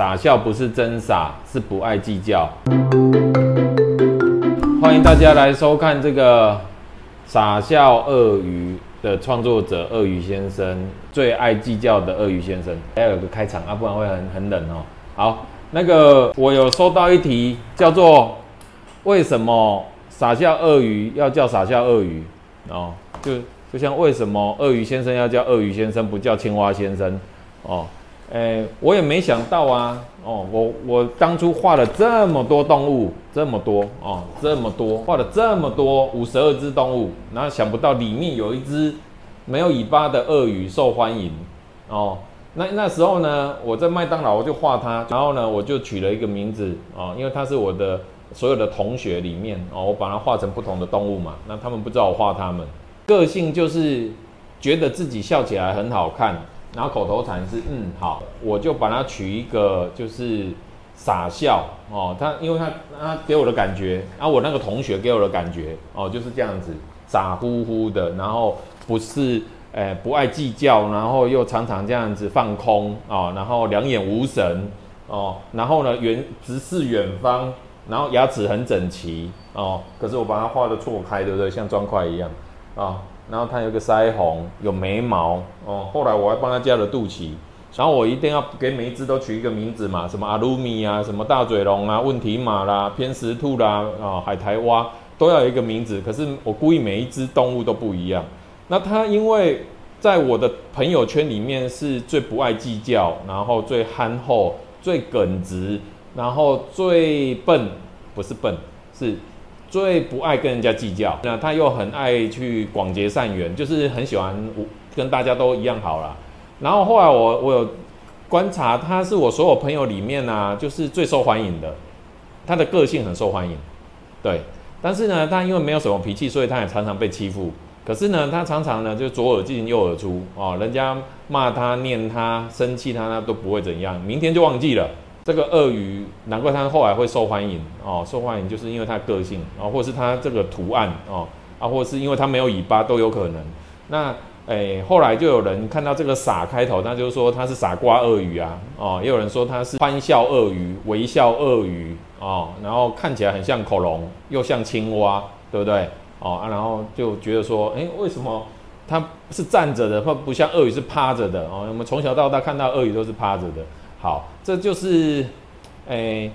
傻笑不是真傻，是不爱计较。欢迎大家来收看这个傻笑鳄鱼的创作者鳄鱼先生，最爱计较的鳄鱼先生。还要有个开场啊，不然会很很冷哦。好，那个我有收到一题，叫做为什么傻笑鳄鱼要叫傻笑鳄鱼哦？就就像为什么鳄鱼先生要叫鳄鱼先生，不叫青蛙先生哦？诶，我也没想到啊，哦，我我当初画了这么多动物，这么多哦，这么多画了这么多五十二只动物，然后想不到里面有一只没有尾巴的鳄鱼受欢迎哦。那那时候呢，我在麦当劳我就画它，然后呢我就取了一个名字哦，因为它是我的所有的同学里面哦，我把它画成不同的动物嘛，那他们不知道我画它们，个性就是觉得自己笑起来很好看。然后口头禅是嗯好，我就把它取一个就是傻笑哦，他因为他他给我的感觉，啊我那个同学给我的感觉哦就是这样子傻乎乎的，然后不是诶不爱计较，然后又常常这样子放空哦，然后两眼无神哦，然后呢远直视远方，然后牙齿很整齐哦，可是我把它画的错开，对不对？像砖块一样啊。然后他有个腮红，有眉毛哦。后来我还帮他加了肚脐。然后我一定要给每一只都取一个名字嘛，什么阿鲁米啊，什么大嘴龙啊，问题马啦，偏食兔啦，啊，海苔蛙都要有一个名字。可是我故意每一只动物都不一样。那他因为在我的朋友圈里面是最不爱计较，然后最憨厚、最耿直，然后最笨，不是笨，是。最不爱跟人家计较，那他又很爱去广结善缘，就是很喜欢跟大家都一样好了。然后后来我我有观察，他是我所有朋友里面呢，就是最受欢迎的。他的个性很受欢迎，对。但是呢，他因为没有什么脾气，所以他也常常被欺负。可是呢，他常常呢就左耳进右耳出哦，人家骂他、念他、生气他，他都不会怎样，明天就忘记了。这个鳄鱼，难怪它后来会受欢迎哦，受欢迎就是因为它个性啊，或是它这个图案哦，啊，或是因为它没有尾巴都有可能。那诶，后来就有人看到这个“傻”开头，那就是说它是傻瓜鳄鱼啊，哦，也有人说它是欢笑鳄鱼、微笑鳄鱼哦，然后看起来很像恐龙，又像青蛙，对不对？哦啊，然后就觉得说，诶，为什么它是站着的，或不像鳄鱼是趴着的？哦，我们从小到大看到鳄鱼都是趴着的。好，这就是，诶，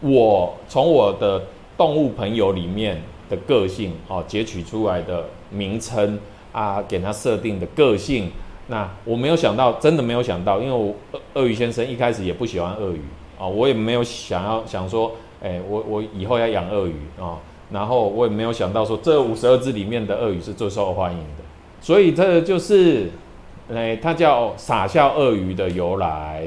我从我的动物朋友里面的个性哦截取出来的名称啊，给它设定的个性。那我没有想到，真的没有想到，因为我鳄鳄鱼先生一开始也不喜欢鳄鱼啊，我也没有想要想说，诶，我我以后要养鳄鱼啊，然后我也没有想到说，这五十二只里面的鳄鱼是最受欢迎的，所以这就是，哎，它叫傻笑鳄鱼的由来。